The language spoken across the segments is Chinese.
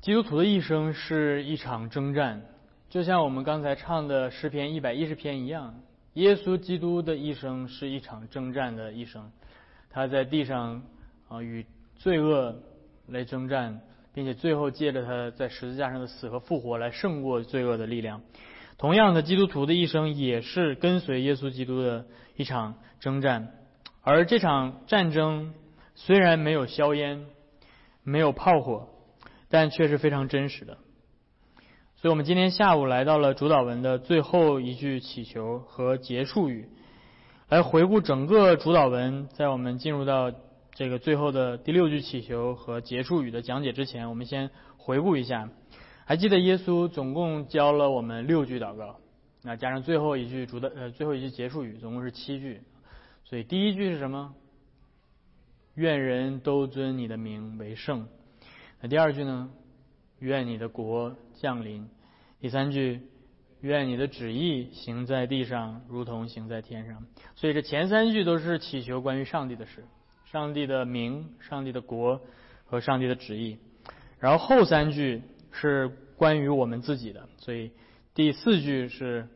基督徒的一生是一场征战，就像我们刚才唱的诗篇一百一十篇一样。耶稣基督的一生是一场征战的一生，他在地上啊与罪恶来征战，并且最后借着他在十字架上的死和复活来胜过罪恶的力量。同样的，基督徒的一生也是跟随耶稣基督的一场征战，而这场战争虽然没有硝烟，没有炮火，但却是非常真实的。所以我们今天下午来到了主导文的最后一句祈求和结束语，来回顾整个主导文。在我们进入到这个最后的第六句祈求和结束语的讲解之前，我们先回顾一下。还记得耶稣总共教了我们六句祷告，那加上最后一句主的呃最后一句结束语，总共是七句。所以第一句是什么？愿人都尊你的名为圣。那第二句呢？愿你的国降临。第三句，愿你的旨意行在地上，如同行在天上。所以这前三句都是祈求关于上帝的事，上帝的名、上帝的国和上帝的旨意。然后后三句是关于我们自己的。所以第四句是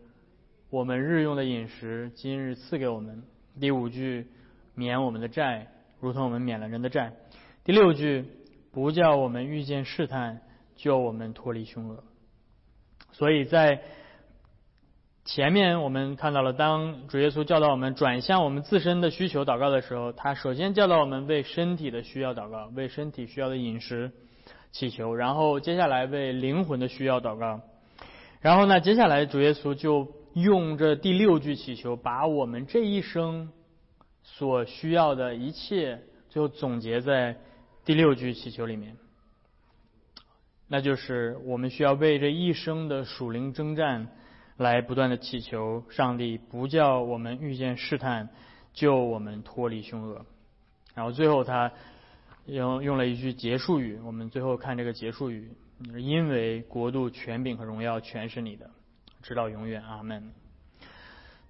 我们日用的饮食，今日赐给我们。第五句免我们的债，如同我们免了人的债。第六句不叫我们遇见试探。救我们脱离凶恶。所以在前面我们看到了，当主耶稣教导我们转向我们自身的需求祷告的时候，他首先教导我们为身体的需要祷告，为身体需要的饮食祈求，然后接下来为灵魂的需要祷告。然后呢，接下来主耶稣就用这第六句祈求，把我们这一生所需要的一切，就总结在第六句祈求里面。那就是我们需要为这一生的属灵征战，来不断的祈求上帝不叫我们遇见试探，救我们脱离凶恶。然后最后他用用了一句结束语，我们最后看这个结束语：因为国度、权柄和荣耀全是你的，直到永远。阿门。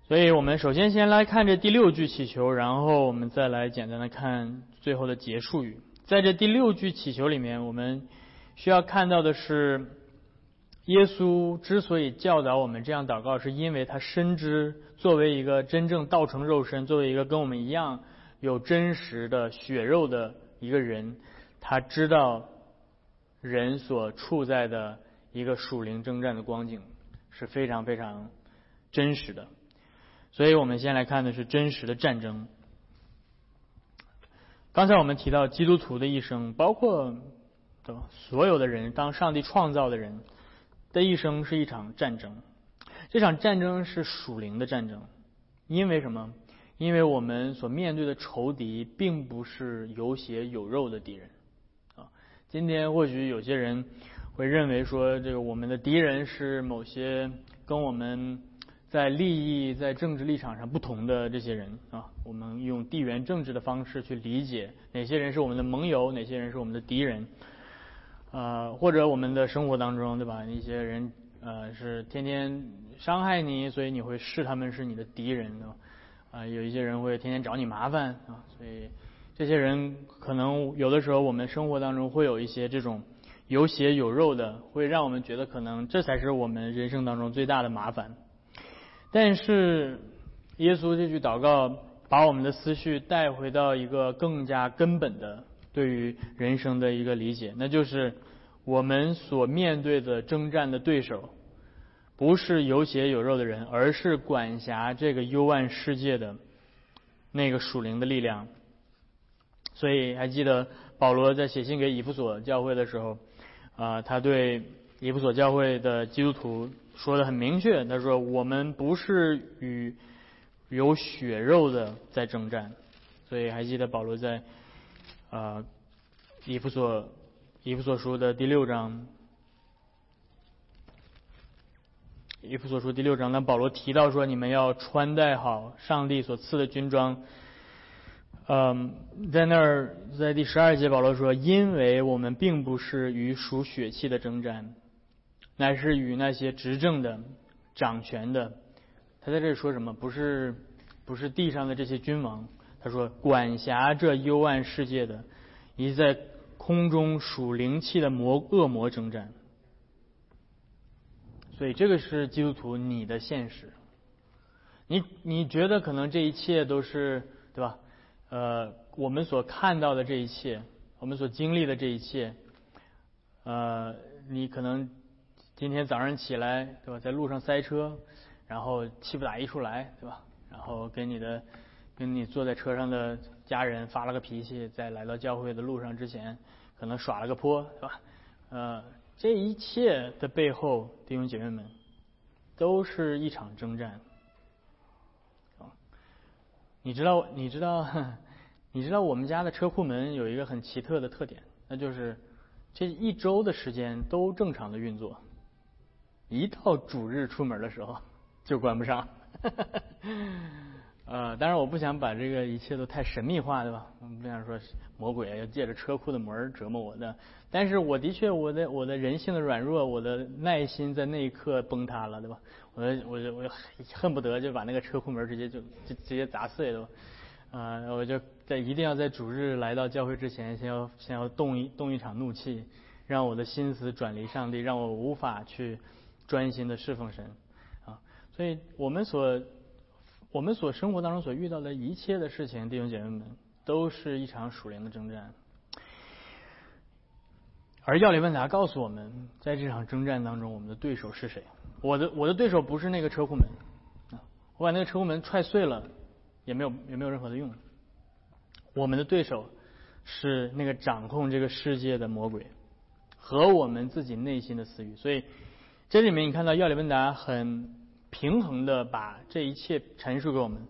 所以我们首先先来看这第六句祈求，然后我们再来简单的看最后的结束语。在这第六句祈求里面，我们。需要看到的是，耶稣之所以教导我们这样祷告，是因为他深知作为一个真正道成肉身、作为一个跟我们一样有真实的血肉的一个人，他知道人所处在的一个属灵征战的光景是非常非常真实的。所以我们先来看的是真实的战争。刚才我们提到基督徒的一生，包括。对吧？所有的人，当上帝创造的人的一生是一场战争。这场战争是属灵的战争，因为什么？因为我们所面对的仇敌并不是有血有肉的敌人啊。今天或许有些人会认为说，这个我们的敌人是某些跟我们在利益、在政治立场上不同的这些人啊。我们用地缘政治的方式去理解哪些人是我们的盟友，哪些人是我们的敌人。呃，或者我们的生活当中，对吧？一些人呃是天天伤害你，所以你会视他们是你的敌人，对吧？啊，有一些人会天天找你麻烦啊，所以这些人可能有的时候我们生活当中会有一些这种有血有肉的，会让我们觉得可能这才是我们人生当中最大的麻烦。但是耶稣这句祷告把我们的思绪带回到一个更加根本的。对于人生的一个理解，那就是我们所面对的征战的对手，不是有血有肉的人，而是管辖这个幽暗世界的那个属灵的力量。所以，还记得保罗在写信给以弗所教会的时候，啊，他对以弗所教会的基督徒说的很明确，他说：“我们不是与有血肉的在征战。”所以，还记得保罗在。啊，以弗所以弗所书的第六章，以弗所书第六章，那保罗提到说，你们要穿戴好上帝所赐的军装。嗯，在那儿，在第十二节，保罗说，因为我们并不是与属血气的征战，乃是与那些执政的、掌权的。他在这里说什么？不是，不是地上的这些君王。他说：“管辖这幽暗世界的，以及在空中属灵气的魔恶魔征战。所以这个是基督徒你的现实。你你觉得可能这一切都是对吧？呃，我们所看到的这一切，我们所经历的这一切，呃，你可能今天早上起来对吧，在路上塞车，然后气不打一处来对吧？然后跟你的跟你坐在车上的家人发了个脾气，在来到教会的路上之前，可能耍了个泼对吧？呃，这一切的背后，弟兄姐妹们，都是一场征战。你知道，你知道，你知道我们家的车库门有一个很奇特的特点，那就是这一周的时间都正常的运作，一到主日出门的时候 就关不上。呃，当然我不想把这个一切都太神秘化，对吧？我不想说魔鬼要借着车库的门折磨我的，但是我的确我的我的人性的软弱，我的耐心在那一刻崩塌了，对吧？我我就我恨不得就把那个车库门直接就就直接砸碎了，啊！我就在一定要在主日来到教会之前，先要先要动一动一场怒气，让我的心思转离上帝，让我无法去专心的侍奉神啊！所以我们所我们所生活当中所遇到的一切的事情，弟兄姐妹们，都是一场属灵的征战。而要理问答告诉我们，在这场征战当中，我们的对手是谁？我的我的对手不是那个车库门啊，我把那个车库门踹碎了，也没有也没有任何的用。我们的对手是那个掌控这个世界的魔鬼和我们自己内心的私欲。所以这里面你看到要里问答很平衡的把这一切陈述给我们。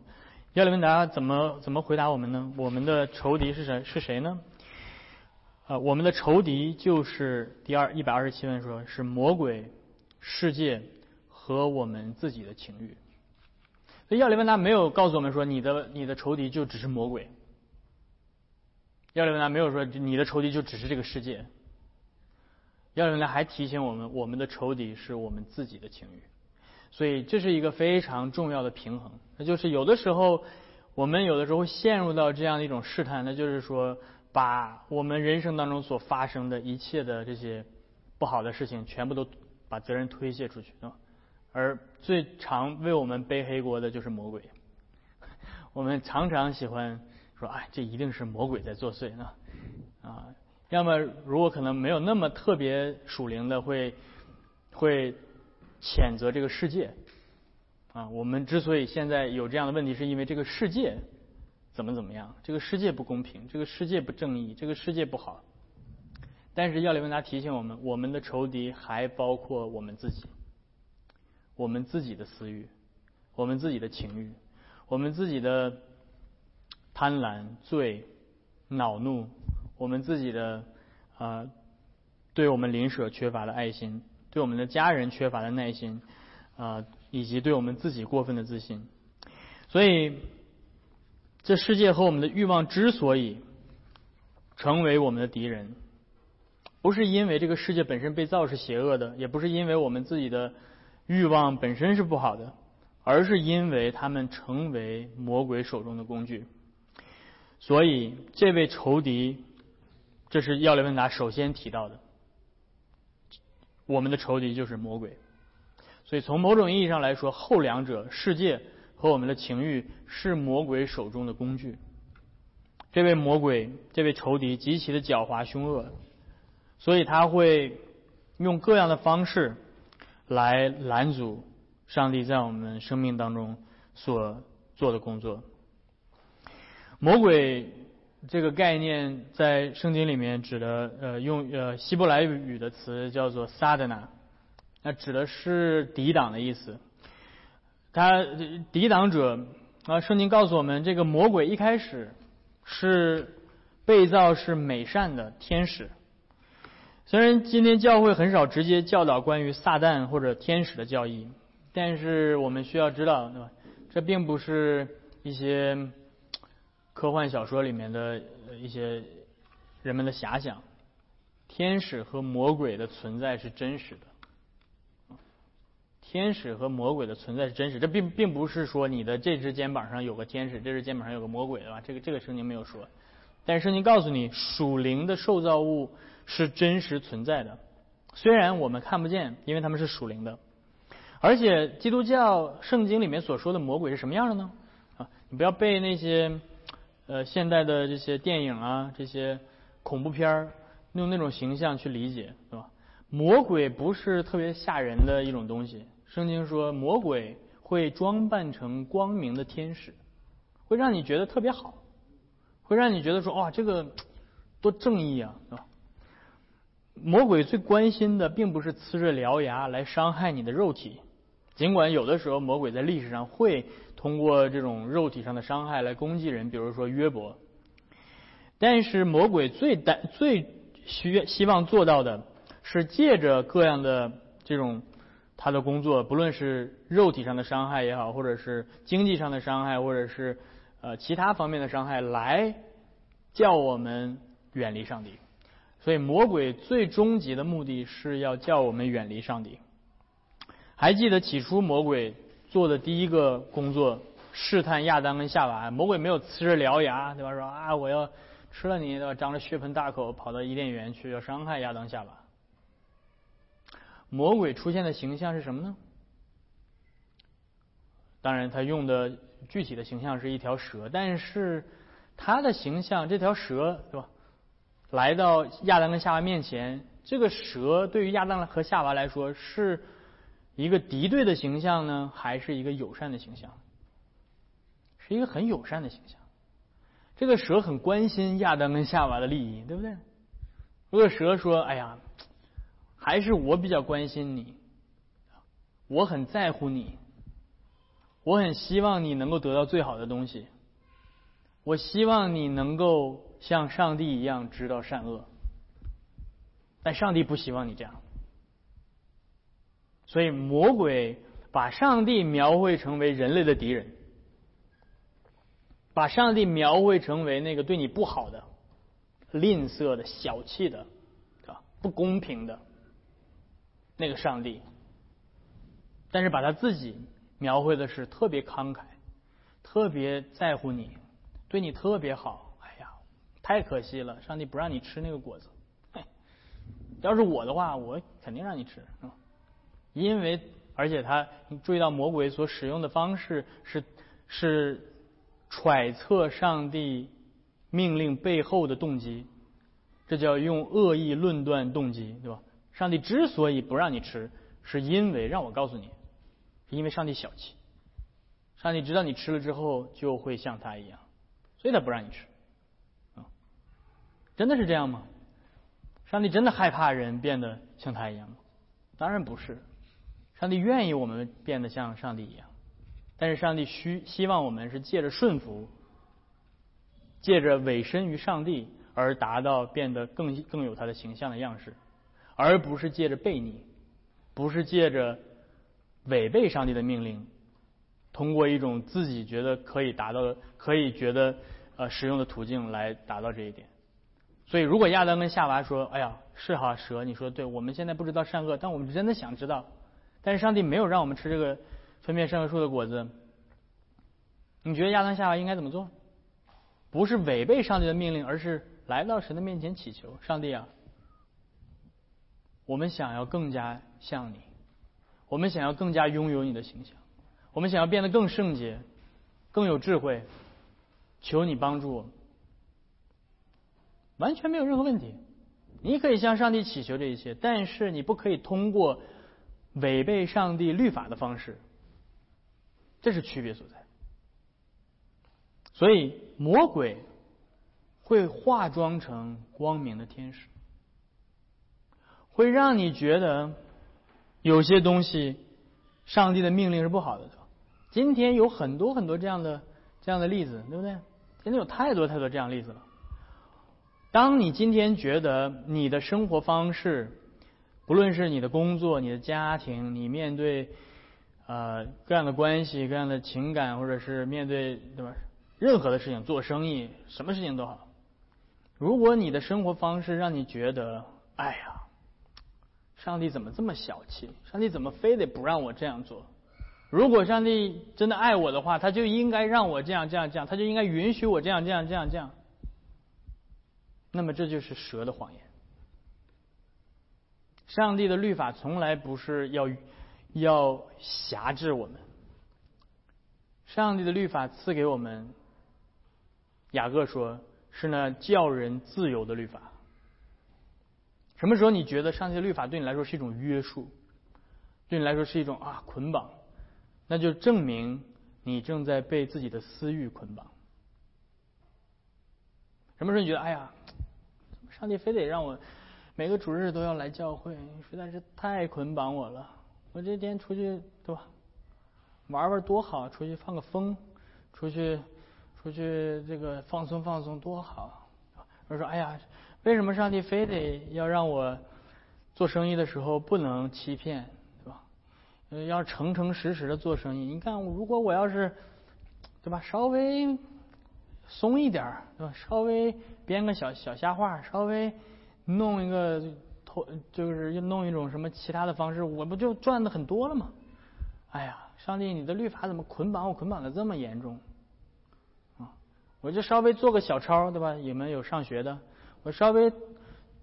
要里问答怎么怎么回答我们呢？我们的仇敌是谁？是谁呢？啊，我们的仇敌就是第二一百二十七问说，是魔鬼世界。和我们自己的情欲，所以亚里文达没有告诉我们说你的你的仇敌就只是魔鬼。亚里文达没有说你的仇敌就只是这个世界。亚里文达还提醒我们，我们的仇敌是我们自己的情欲。所以这是一个非常重要的平衡。那就是有的时候我们有的时候陷入到这样的一种试探，那就是说把我们人生当中所发生的一切的这些不好的事情，全部都把责任推卸出去，啊。而最常为我们背黑锅的就是魔鬼。我们常常喜欢说：“哎，这一定是魔鬼在作祟呢。”啊，要么如果可能没有那么特别属灵的，会会谴责这个世界。啊，我们之所以现在有这样的问题，是因为这个世界怎么怎么样，这个世界不公平，这个世界不正义，这个世界不好。但是要里文达提醒我们，我们的仇敌还包括我们自己。我们自己的私欲，我们自己的情欲，我们自己的贪婪、罪、恼怒，我们自己的啊，对我们邻舍缺乏的爱心，对我们的家人缺乏的耐心啊，以及对我们自己过分的自信。所以，这世界和我们的欲望之所以成为我们的敌人，不是因为这个世界本身被造是邪恶的，也不是因为我们自己的。欲望本身是不好的，而是因为他们成为魔鬼手中的工具。所以，这位仇敌，这是要来问答首先提到的。我们的仇敌就是魔鬼。所以，从某种意义上来说，后两者世界和我们的情欲是魔鬼手中的工具。这位魔鬼，这位仇敌极其的狡猾凶恶，所以他会用各样的方式。来拦阻上帝在我们生命当中所做的工作。魔鬼这个概念在圣经里面指的，呃，用呃希伯来语的词叫做撒德纳，那指的是抵挡的意思。他抵挡者啊，圣经告诉我们，这个魔鬼一开始是被造是美善的天使。虽然今天教会很少直接教导关于撒旦或者天使的教义，但是我们需要知道，对吧？这并不是一些科幻小说里面的一些人们的遐想。天使和魔鬼的存在是真实的，天使和魔鬼的存在是真实。这并并不是说你的这只肩膀上有个天使，这只肩膀上有个魔鬼，对吧？这个这个圣经没有说，但是圣经告诉你，属灵的受造物是真实存在的，虽然我们看不见，因为他们是属灵的。而且基督教圣经里面所说的魔鬼是什么样的呢？啊，你不要被那些呃现代的这些电影啊、这些恐怖片儿用那种形象去理解，对吧？魔鬼不是特别吓人的一种东西。圣经说，魔鬼会装扮成光明的天使，会让你觉得特别好，会让你觉得说，哇，这个多正义啊，是吧？魔鬼最关心的并不是呲着獠牙来伤害你的肉体，尽管有的时候魔鬼在历史上会通过这种肉体上的伤害来攻击人，比如说约伯。但是魔鬼最担最需希望做到的是借着各样的这种。他的工作，不论是肉体上的伤害也好，或者是经济上的伤害，或者是呃其他方面的伤害，来叫我们远离上帝。所以魔鬼最终极的目的是要叫我们远离上帝。还记得起初魔鬼做的第一个工作，试探亚当跟夏娃。魔鬼没有呲着獠牙，对吧？说啊，我要吃了你，对吧？张着血盆大口跑到伊甸园去，要伤害亚当夏娃。魔鬼出现的形象是什么呢？当然，他用的具体的形象是一条蛇，但是他的形象，这条蛇，对吧？来到亚当跟夏娃面前，这个蛇对于亚当和夏娃来说，是一个敌对的形象呢，还是一个友善的形象？是一个很友善的形象。这个蛇很关心亚当跟夏娃的利益，对不对？如果蛇说：“哎呀。”还是我比较关心你，我很在乎你，我很希望你能够得到最好的东西，我希望你能够像上帝一样知道善恶，但上帝不希望你这样，所以魔鬼把上帝描绘成为人类的敌人，把上帝描绘成为那个对你不好的、吝啬的、小气的，啊，不公平的。那个上帝，但是把他自己描绘的是特别慷慨，特别在乎你，对你特别好。哎呀，太可惜了，上帝不让你吃那个果子。要是我的话，我肯定让你吃，因为而且他注意到魔鬼所使用的方式是是揣测上帝命令背后的动机，这叫用恶意论断动机，对吧？上帝之所以不让你吃，是因为让我告诉你，是因为上帝小气。上帝知道你吃了之后就会像他一样，所以他不让你吃。啊，真的是这样吗？上帝真的害怕人变得像他一样吗？当然不是。上帝愿意我们变得像上帝一样，但是上帝需希望我们是借着顺服，借着委身于上帝而达到变得更更有他的形象的样式。而不是借着悖逆，不是借着违背上帝的命令，通过一种自己觉得可以达到、可以觉得呃使用的途径来达到这一点。所以，如果亚当跟夏娃说：“哎呀，是哈蛇，你说对，我们现在不知道善恶，但我们真的想知道。但是上帝没有让我们吃这个分辨善恶树的果子。”你觉得亚当夏娃应该怎么做？不是违背上帝的命令，而是来到神的面前祈求上帝啊。我们想要更加像你，我们想要更加拥有你的形象，我们想要变得更圣洁、更有智慧，求你帮助我们，完全没有任何问题。你可以向上帝祈求这一切，但是你不可以通过违背上帝律法的方式，这是区别所在。所以魔鬼会化妆成光明的天使。会让你觉得有些东西，上帝的命令是不好的。今天有很多很多这样的这样的例子，对不对？今天有太多太多这样例子了。当你今天觉得你的生活方式，不论是你的工作、你的家庭，你面对呃各样的关系、各样的情感，或者是面对对吧？任何的事情，做生意，什么事情都好。如果你的生活方式让你觉得，哎呀。上帝怎么这么小气？上帝怎么非得不让我这样做？如果上帝真的爱我的话，他就应该让我这样这样这样，他就应该允许我这样这样这样这样。那么这就是蛇的谎言。上帝的律法从来不是要要辖制我们。上帝的律法赐给我们，雅各说是那叫人自由的律法。什么时候你觉得上帝的律法对你来说是一种约束，对你来说是一种啊捆绑，那就证明你正在被自己的私欲捆绑。什么时候你觉得哎呀，上帝非得让我？每个主日都要来教会，实在是太捆绑我了。我这天出去，对吧？玩玩多好，出去放个风，出去出去这个放松放松多好。我说：“哎呀，为什么上帝非得要让我做生意的时候不能欺骗，对吧？要诚诚实实的做生意。你看，如果我要是，对吧？稍微松一点，对吧？稍微编个小小瞎话，稍微……”弄一个偷，就是弄一种什么其他的方式，我不就赚的很多了吗？哎呀，上帝，你的律法怎么捆绑我，捆绑的这么严重啊？我就稍微做个小抄，对吧？你们有上学的，我稍微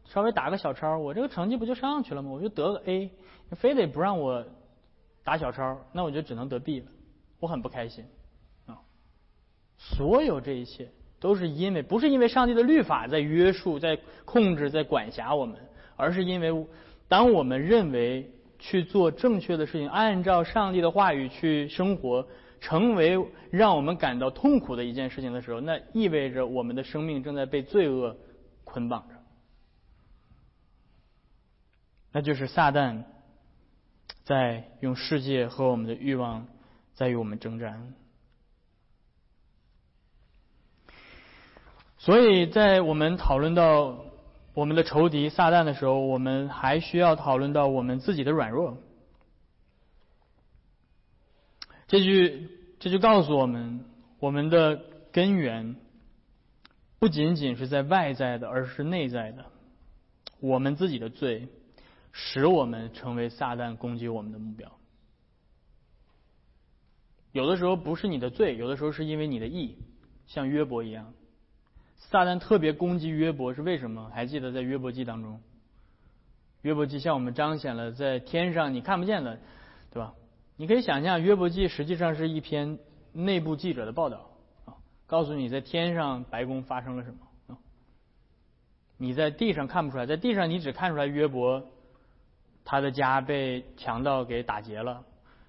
稍微打个小抄，我这个成绩不就上去了吗？我就得个 A，非得不让我打小抄，那我就只能得 B 了，我很不开心啊！所有这一切。都是因为不是因为上帝的律法在约束、在控制、在管辖我们，而是因为当我们认为去做正确的事情，按照上帝的话语去生活，成为让我们感到痛苦的一件事情的时候，那意味着我们的生命正在被罪恶捆绑着。那就是撒旦在用世界和我们的欲望在与我们征战。所以在我们讨论到我们的仇敌撒旦的时候，我们还需要讨论到我们自己的软弱。这句这就告诉我们，我们的根源不仅仅是在外在的，而是内在的。我们自己的罪，使我们成为撒旦攻击我们的目标。有的时候不是你的罪，有的时候是因为你的义，像约伯一样。撒旦特别攻击约伯是为什么？还记得在约伯记当中，约伯记向我们彰显了在天上你看不见的，对吧？你可以想象约伯记实际上是一篇内部记者的报道啊，告诉你在天上白宫发生了什么啊。你在地上看不出来，在地上你只看出来约伯他的家被强盗给打劫了，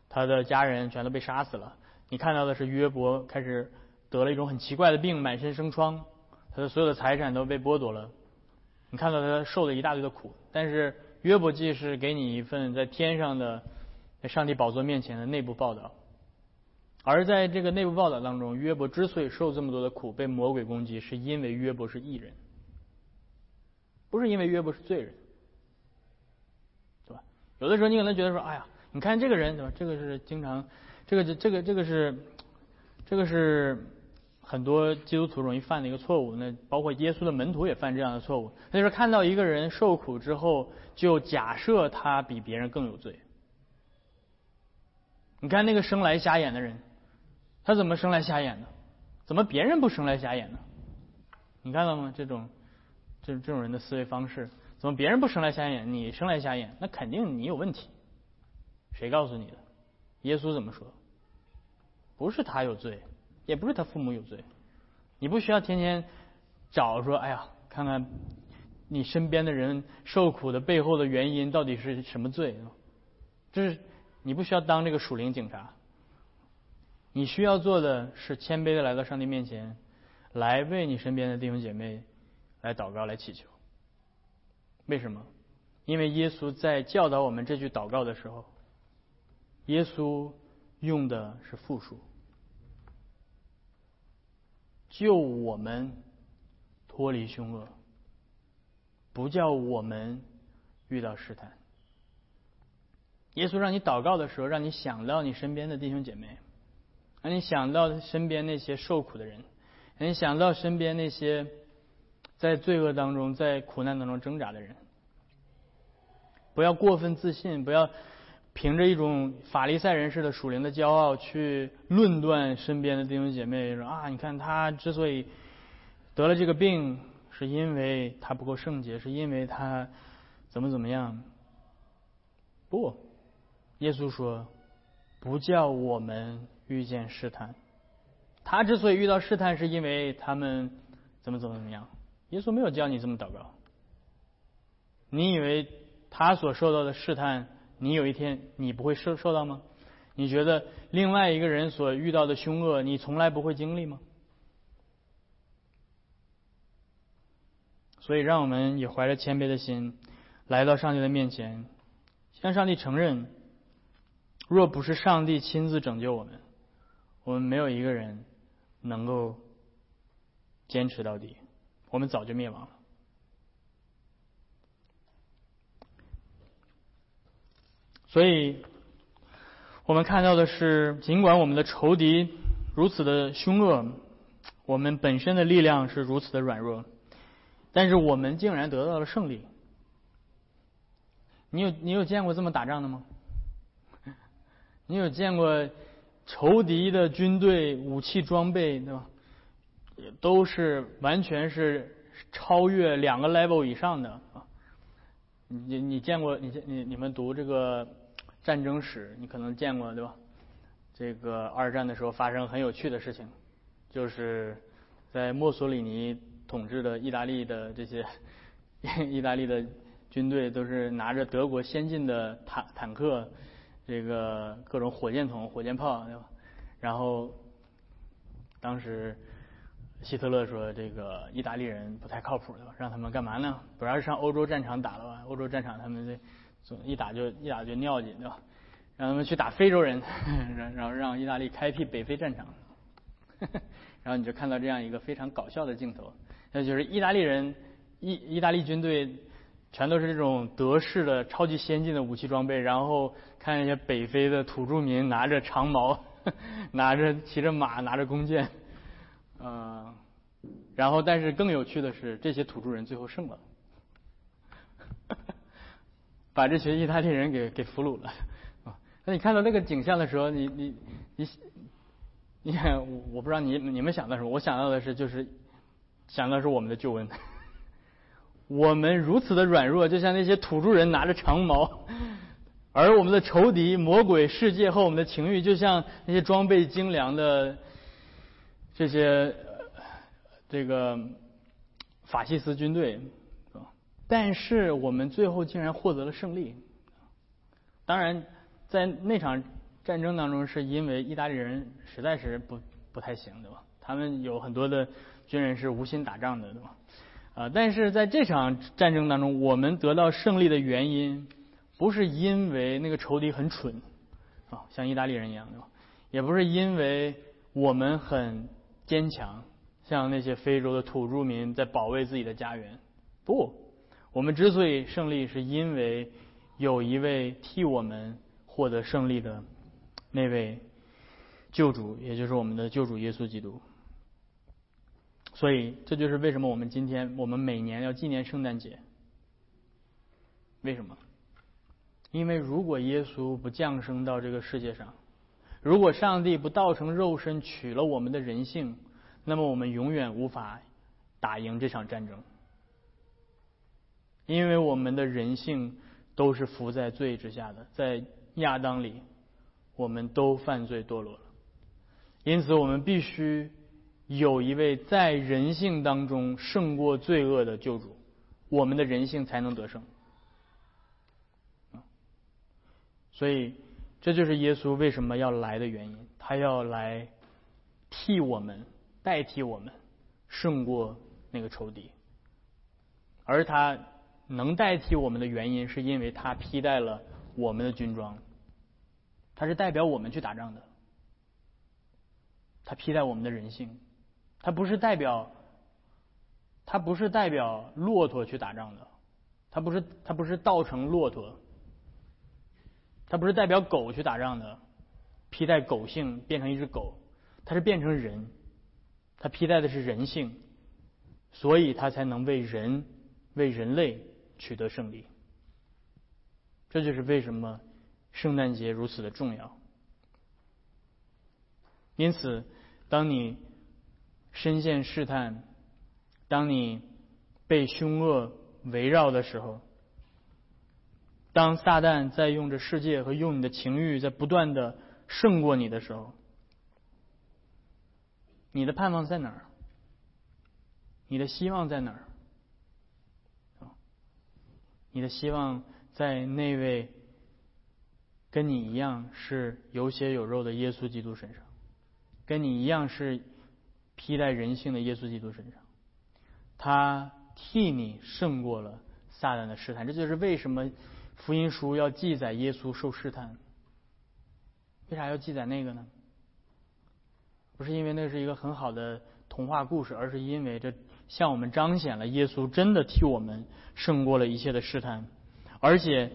他的家人全都被杀死了。你看到的是约伯开始得了一种很奇怪的病，满身生疮。他的所有的财产都被剥夺了，你看到他受了一大堆的苦。但是约伯记是给你一份在天上的，在上帝宝座面前的内部报道。而在这个内部报道当中，约伯之所以受这么多的苦，被魔鬼攻击，是因为约伯是异人，不是因为约伯是罪人，对吧？有的时候你可能觉得说，哎呀，你看这个人，对吧？这个是经常，这个这个这个是，这个是。很多基督徒容易犯的一个错误，那包括耶稣的门徒也犯这样的错误，那就是看到一个人受苦之后，就假设他比别人更有罪。你看那个生来瞎眼的人，他怎么生来瞎眼的？怎么别人不生来瞎眼呢？你看到吗？这种，这这种人的思维方式，怎么别人不生来瞎眼，你生来瞎眼？那肯定你有问题。谁告诉你的？耶稣怎么说？不是他有罪。也不是他父母有罪，你不需要天天找说，哎呀，看看你身边的人受苦的背后的原因到底是什么罪？就是你不需要当这个属灵警察，你需要做的是谦卑的来到上帝面前，来为你身边的弟兄姐妹来祷告、来祈求。为什么？因为耶稣在教导我们这句祷告的时候，耶稣用的是复数。救我们脱离凶恶，不叫我们遇到试探。耶稣让你祷告的时候，让你想到你身边的弟兄姐妹，让你想到身边那些受苦的人，让你想到身边那些在罪恶当中、在苦难当中挣扎的人。不要过分自信，不要。凭着一种法利赛人士的属灵的骄傲去论断身边的弟兄姐妹，说啊，你看他之所以得了这个病，是因为他不够圣洁，是因为他怎么怎么样？不，耶稣说，不叫我们遇见试探。他之所以遇到试探，是因为他们怎么怎么怎么样。耶稣没有教你这么祷告。你以为他所受到的试探，你有一天你不会受受到吗？你觉得另外一个人所遇到的凶恶，你从来不会经历吗？所以，让我们也怀着谦卑的心来到上帝的面前，向上帝承认：若不是上帝亲自拯救我们，我们没有一个人能够坚持到底，我们早就灭亡了。所以。我们看到的是，尽管我们的仇敌如此的凶恶，我们本身的力量是如此的软弱，但是我们竟然得到了胜利。你有你有见过这么打仗的吗？你有见过仇敌的军队武器装备对吧？都是完全是超越两个 level 以上的啊！你你见过你你你们读这个？战争史你可能见过对吧？这个二战的时候发生很有趣的事情，就是在墨索里尼统治的意大利的这些 意大利的军队都是拿着德国先进的坦坦克，这个各种火箭筒、火箭炮对吧？然后当时希特勒说这个意大利人不太靠谱对吧？让他们干嘛呢？不要上欧洲战场打了吧？欧洲战场他们这总。一打就一打就尿急，对吧？让他们去打非洲人，然后让意大利开辟北非战场，然后你就看到这样一个非常搞笑的镜头，那就是意大利人意意大利军队全都是这种德式的超级先进的武器装备，然后看一些北非的土著民拿着长矛，拿着骑着马，拿着弓箭，嗯，然后但是更有趣的是，这些土著人最后胜了。把这群意大利人给给俘虏了啊！那你看到那个景象的时候，你你你你看，我我不知道你你们想到什么，我想到的是就是想到是我们的救恩。我们如此的软弱，就像那些土著人拿着长矛，而我们的仇敌魔鬼世界和我们的情欲，就像那些装备精良的这些这个法西斯军队。但是我们最后竟然获得了胜利。当然，在那场战争当中，是因为意大利人实在是不不太行，对吧？他们有很多的军人是无心打仗的，对吧？啊，但是在这场战争当中，我们得到胜利的原因，不是因为那个仇敌很蠢啊，像意大利人一样，对吧？也不是因为我们很坚强，像那些非洲的土著民在保卫自己的家园，不。我们之所以胜利，是因为有一位替我们获得胜利的那位救主，也就是我们的救主耶稣基督。所以，这就是为什么我们今天我们每年要纪念圣诞节。为什么？因为如果耶稣不降生到这个世界上，如果上帝不道成肉身取了我们的人性，那么我们永远无法打赢这场战争。因为我们的人性都是伏在罪之下的，在亚当里，我们都犯罪堕落了。因此，我们必须有一位在人性当中胜过罪恶的救主，我们的人性才能得胜。所以，这就是耶稣为什么要来的原因，他要来替我们代替我们胜过那个仇敌，而他。能代替我们的原因，是因为他披戴了我们的军装，他是代表我们去打仗的，他披戴我们的人性，他不是代表，他不是代表骆驼去打仗的，他不是他不是倒成骆驼，它不是代表狗去打仗的，披戴狗性变成一只狗，它是变成人，它披戴的是人性，所以它才能为人为人类。取得胜利，这就是为什么圣诞节如此的重要。因此，当你深陷试探，当你被凶恶围绕的时候，当撒旦在用着世界和用你的情欲在不断的胜过你的时候，你的盼望在哪儿？你的希望在哪儿？你的希望在那位跟你一样是有血有肉的耶稣基督身上，跟你一样是披戴人性的耶稣基督身上，他替你胜过了撒旦的试探。这就是为什么福音书要记载耶稣受试探。为啥要记载那个呢？不是因为那是一个很好的童话故事，而是因为这。向我们彰显了耶稣真的替我们胜过了一切的试探，而且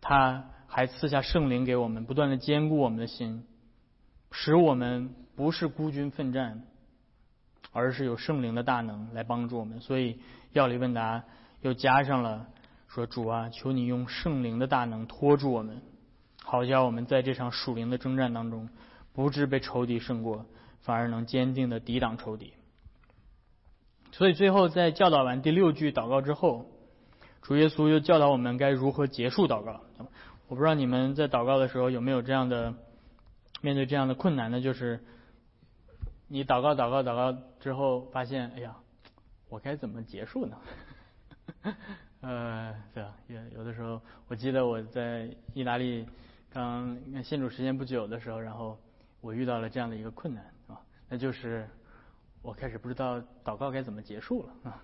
他还赐下圣灵给我们，不断的坚固我们的心，使我们不是孤军奋战，而是有圣灵的大能来帮助我们。所以药理问答又加上了说：“主啊，求你用圣灵的大能托住我们，好叫我们在这场属灵的征战当中，不致被仇敌胜过，反而能坚定的抵挡仇敌。”所以最后在教导完第六句祷告之后，主耶稣又教导我们该如何结束祷告。我不知道你们在祷告的时候有没有这样的面对这样的困难呢？就是你祷告祷告祷告之后，发现哎呀，我该怎么结束呢？呃，对啊，有有的时候，我记得我在意大利刚信主时间不久的时候，然后我遇到了这样的一个困难啊，那就是。我开始不知道祷告该怎么结束了啊！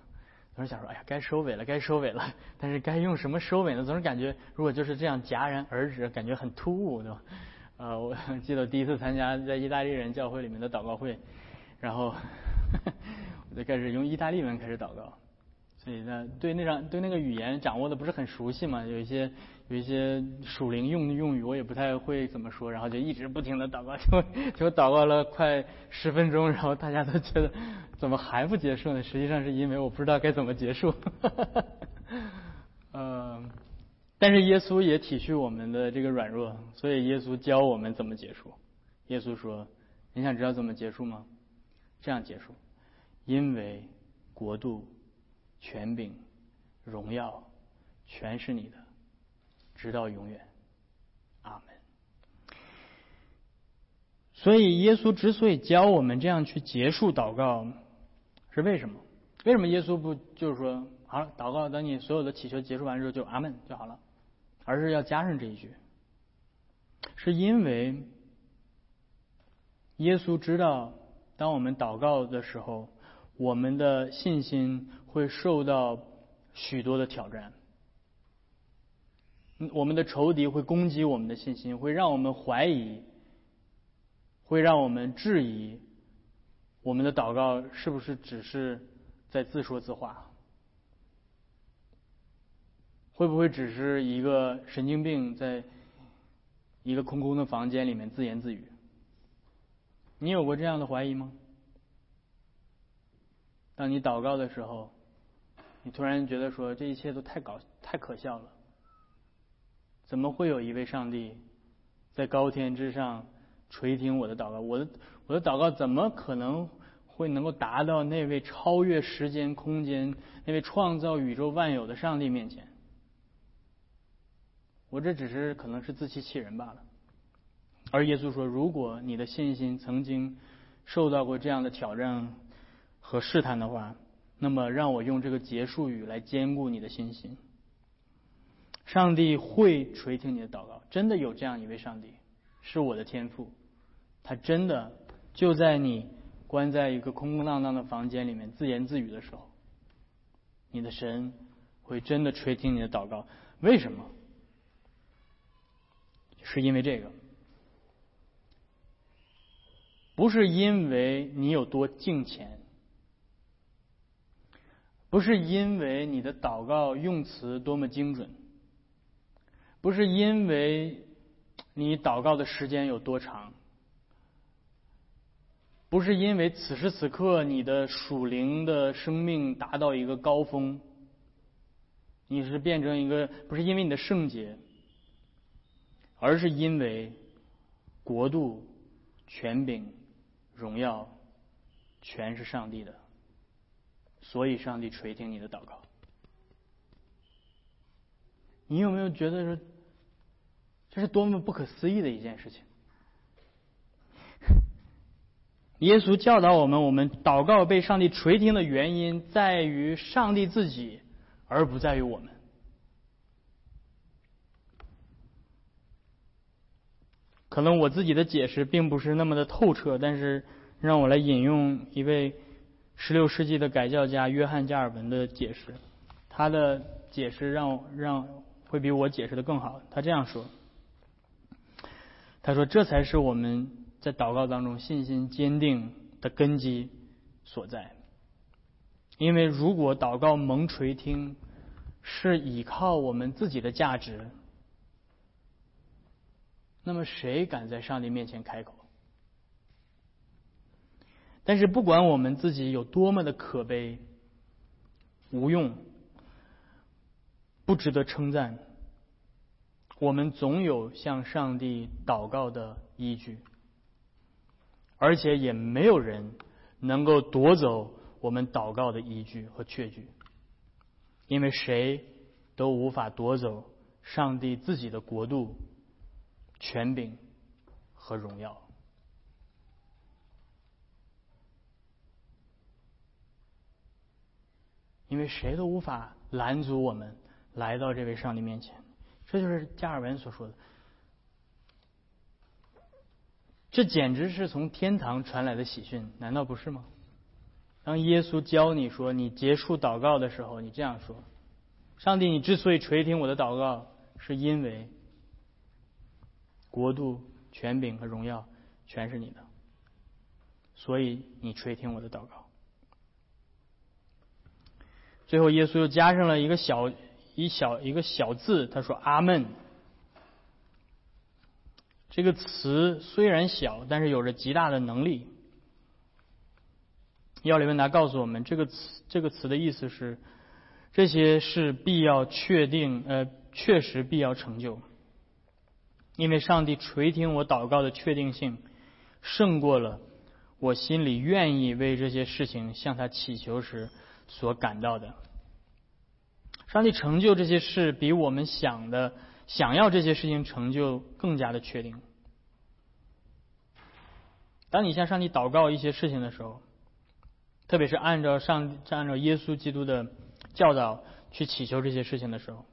总是想说，哎呀，该收尾了，该收尾了。但是该用什么收尾呢？总是感觉如果就是这样戛然而止，感觉很突兀，对吧？呃，我记得我第一次参加在意大利人教会里面的祷告会，然后 我就开始用意大利文开始祷告。所以呢，对那张对那个语言掌握的不是很熟悉嘛，有一些有一些属灵用用语我也不太会怎么说，然后就一直不停的祷告，就就祷告了快十分钟，然后大家都觉得怎么还不结束呢？实际上是因为我不知道该怎么结束。呃，但是耶稣也体恤我们的这个软弱，所以耶稣教我们怎么结束。耶稣说：“你想知道怎么结束吗？这样结束，因为国度。”权柄、荣耀，全是你的，直到永远。阿门。所以，耶稣之所以教我们这样去结束祷告，是为什么？为什么耶稣不就是说，好了，祷告，等你所有的祈求结束完之后，就阿门就好了，而是要加上这一句？是因为耶稣知道，当我们祷告的时候。我们的信心会受到许多的挑战，我们的仇敌会攻击我们的信心，会让我们怀疑，会让我们质疑我们的祷告是不是只是在自说自话，会不会只是一个神经病在一个空空的房间里面自言自语？你有过这样的怀疑吗？当你祷告的时候，你突然觉得说这一切都太搞太可笑了，怎么会有一位上帝在高天之上垂听我的祷告？我的我的祷告怎么可能会能够达到那位超越时间空间、那位创造宇宙万有的上帝面前？我这只是可能是自欺欺人罢了。而耶稣说，如果你的信心曾经受到过这样的挑战，和试探的话，那么让我用这个结束语来兼顾你的信心。上帝会垂听你的祷告，真的有这样一位上帝，是我的天赋。他真的就在你关在一个空空荡荡的房间里面自言自语的时候，你的神会真的垂听你的祷告。为什么？是因为这个，不是因为你有多敬虔。不是因为你的祷告用词多么精准，不是因为你祷告的时间有多长，不是因为此时此刻你的属灵的生命达到一个高峰，你是变成一个，不是因为你的圣洁，而是因为国度、权柄、荣耀，全是上帝的。所以上帝垂听你的祷告。你有没有觉得说，这是多么不可思议的一件事情？耶稣教导我们，我们祷告被上帝垂听的原因在于上帝自己，而不在于我们。可能我自己的解释并不是那么的透彻，但是让我来引用一位十六世纪的改教家约翰加尔文的解释，他的解释让让会比我解释的更好。他这样说：“他说这才是我们。”在祷告当中，信心坚定的根基所在。因为如果祷告蒙垂听，是依靠我们自己的价值，那么谁敢在上帝面前开口？但是不管我们自己有多么的可悲、无用、不值得称赞，我们总有向上帝祷告的依据。而且也没有人能够夺走我们祷告的依据和确据，因为谁都无法夺走上帝自己的国度、权柄和荣耀，因为谁都无法拦阻我们来到这位上帝面前。这就是加尔文所说的。这简直是从天堂传来的喜讯，难道不是吗？当耶稣教你说你结束祷告的时候，你这样说：“上帝，你之所以垂听我的祷告，是因为国度、权柄和荣耀全是你的，所以你垂听我的祷告。”最后，耶稣又加上了一个小一小一个小字，他说：“阿门。”这个词虽然小，但是有着极大的能力。要理问答告诉我们，这个词这个词的意思是，这些是必要确定，呃，确实必要成就。因为上帝垂听我祷告的确定性，胜过了我心里愿意为这些事情向他祈求时所感到的。上帝成就这些事，比我们想的想要这些事情成就更加的确定。当你向上帝祷告一些事情的时候，特别是按照上按照耶稣基督的教导去祈求这些事情的时候，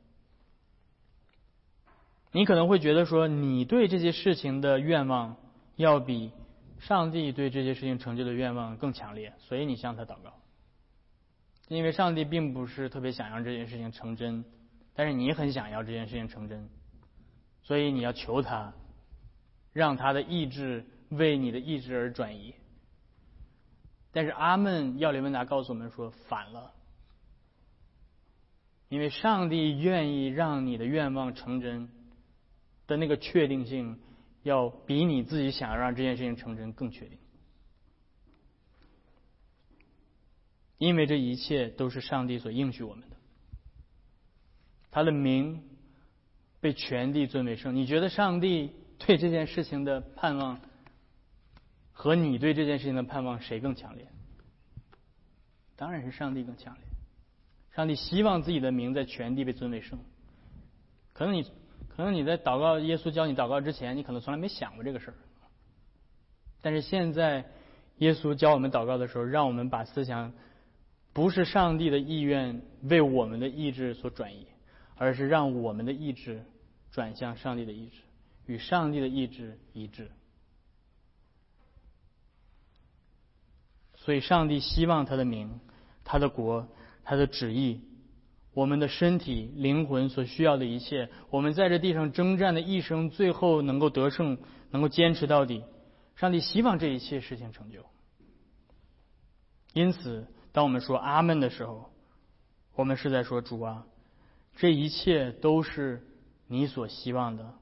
你可能会觉得说，你对这些事情的愿望要比上帝对这些事情成就的愿望更强烈，所以你向他祷告。因为上帝并不是特别想让这件事情成真，但是你很想要这件事情成真，所以你要求他，让他的意志。为你的意志而转移，但是阿门要理问答告诉我们说反了，因为上帝愿意让你的愿望成真的那个确定性，要比你自己想要让这件事情成真更确定，因为这一切都是上帝所应许我们的，他的名被全地尊为圣。你觉得上帝对这件事情的盼望？和你对这件事情的盼望谁更强烈？当然是上帝更强烈。上帝希望自己的名在全地被尊为圣。可能你，可能你在祷告耶稣教你祷告之前，你可能从来没想过这个事儿。但是现在，耶稣教我们祷告的时候，让我们把思想不是上帝的意愿为我们的意志所转移，而是让我们的意志转向上帝的意志，与上帝的意志一致。所以，上帝希望他的名、他的国、他的旨意，我们的身体、灵魂所需要的一切，我们在这地上征战的一生，最后能够得胜，能够坚持到底。上帝希望这一切事情成就。因此，当我们说阿门的时候，我们是在说主啊，这一切都是你所希望的，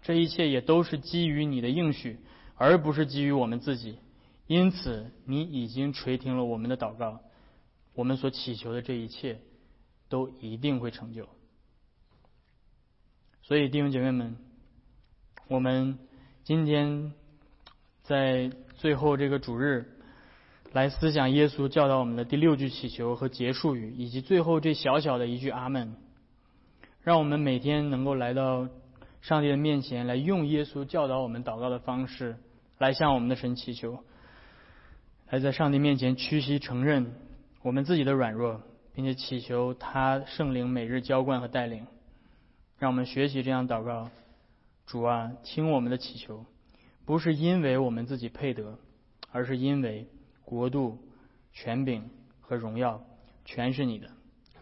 这一切也都是基于你的应许，而不是基于我们自己。因此，你已经垂听了我们的祷告，我们所祈求的这一切都一定会成就。所以，弟兄姐妹们，我们今天在最后这个主日，来思想耶稣教导我们的第六句祈求和结束语，以及最后这小小的一句阿门。让我们每天能够来到上帝的面前，来用耶稣教导我们祷告的方式，来向我们的神祈求，来在上帝面前屈膝承认我们自己的软弱，并且祈求他圣灵每日浇灌和带领。让我们学习这样祷告：主啊，听我们的祈求，不是因为我们自己配得，而是因为。国度、权柄和荣耀，全是你的，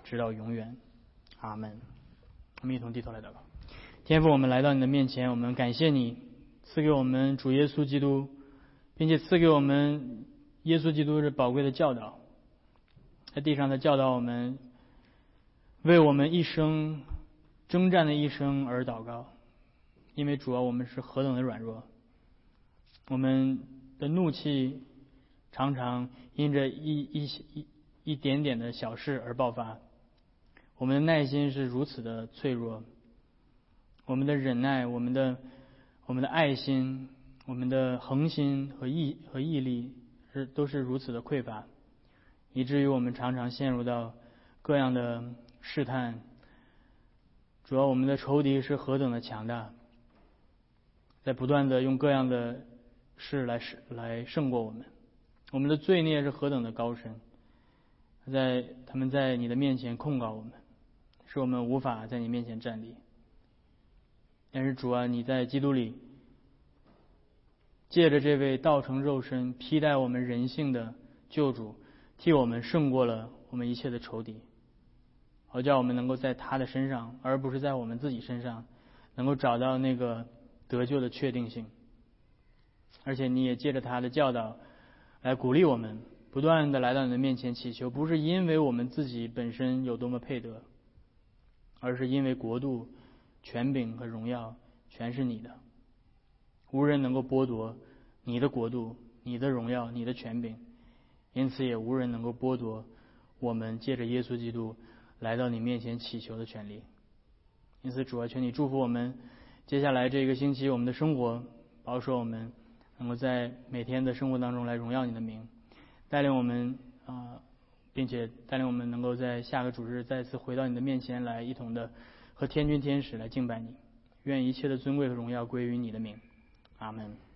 直到永远。阿门。我们一同低头来祷告。天父，我们来到你的面前，我们感谢你赐给我们主耶稣基督，并且赐给我们耶稣基督这宝贵的教导，在地上的教导我们，为我们一生征战的一生而祷告。因为主要，我们是何等的软弱，我们的怒气。常常因着一一些一一点点的小事而爆发，我们的耐心是如此的脆弱，我们的忍耐、我们的我们的爱心、我们的恒心和毅和毅力是都是如此的匮乏，以至于我们常常陷入到各样的试探。主要我们的仇敌是何等的强大，在不断的用各样的事来胜来胜过我们。我们的罪孽是何等的高深，在他们在你的面前控告我们，使我们无法在你面前站立。但是主啊，你在基督里，借着这位道成肉身、披戴我们人性的救主，替我们胜过了我们一切的仇敌，好叫我们能够在他的身上，而不是在我们自己身上，能够找到那个得救的确定性。而且你也借着他的教导。来鼓励我们，不断的来到你的面前祈求，不是因为我们自己本身有多么配得，而是因为国度、权柄和荣耀全是你的，无人能够剥夺你的国度、你的荣耀、你的权柄，因此也无人能够剥夺我们借着耶稣基督来到你面前祈求的权利。因此，主要求你祝福我们接下来这一个星期我们的生活，保守我们。能够在每天的生活当中来荣耀你的名，带领我们啊，并且带领我们能够在下个主日再次回到你的面前来，一同的和天君天使来敬拜你。愿一切的尊贵和荣耀归于你的名。阿门。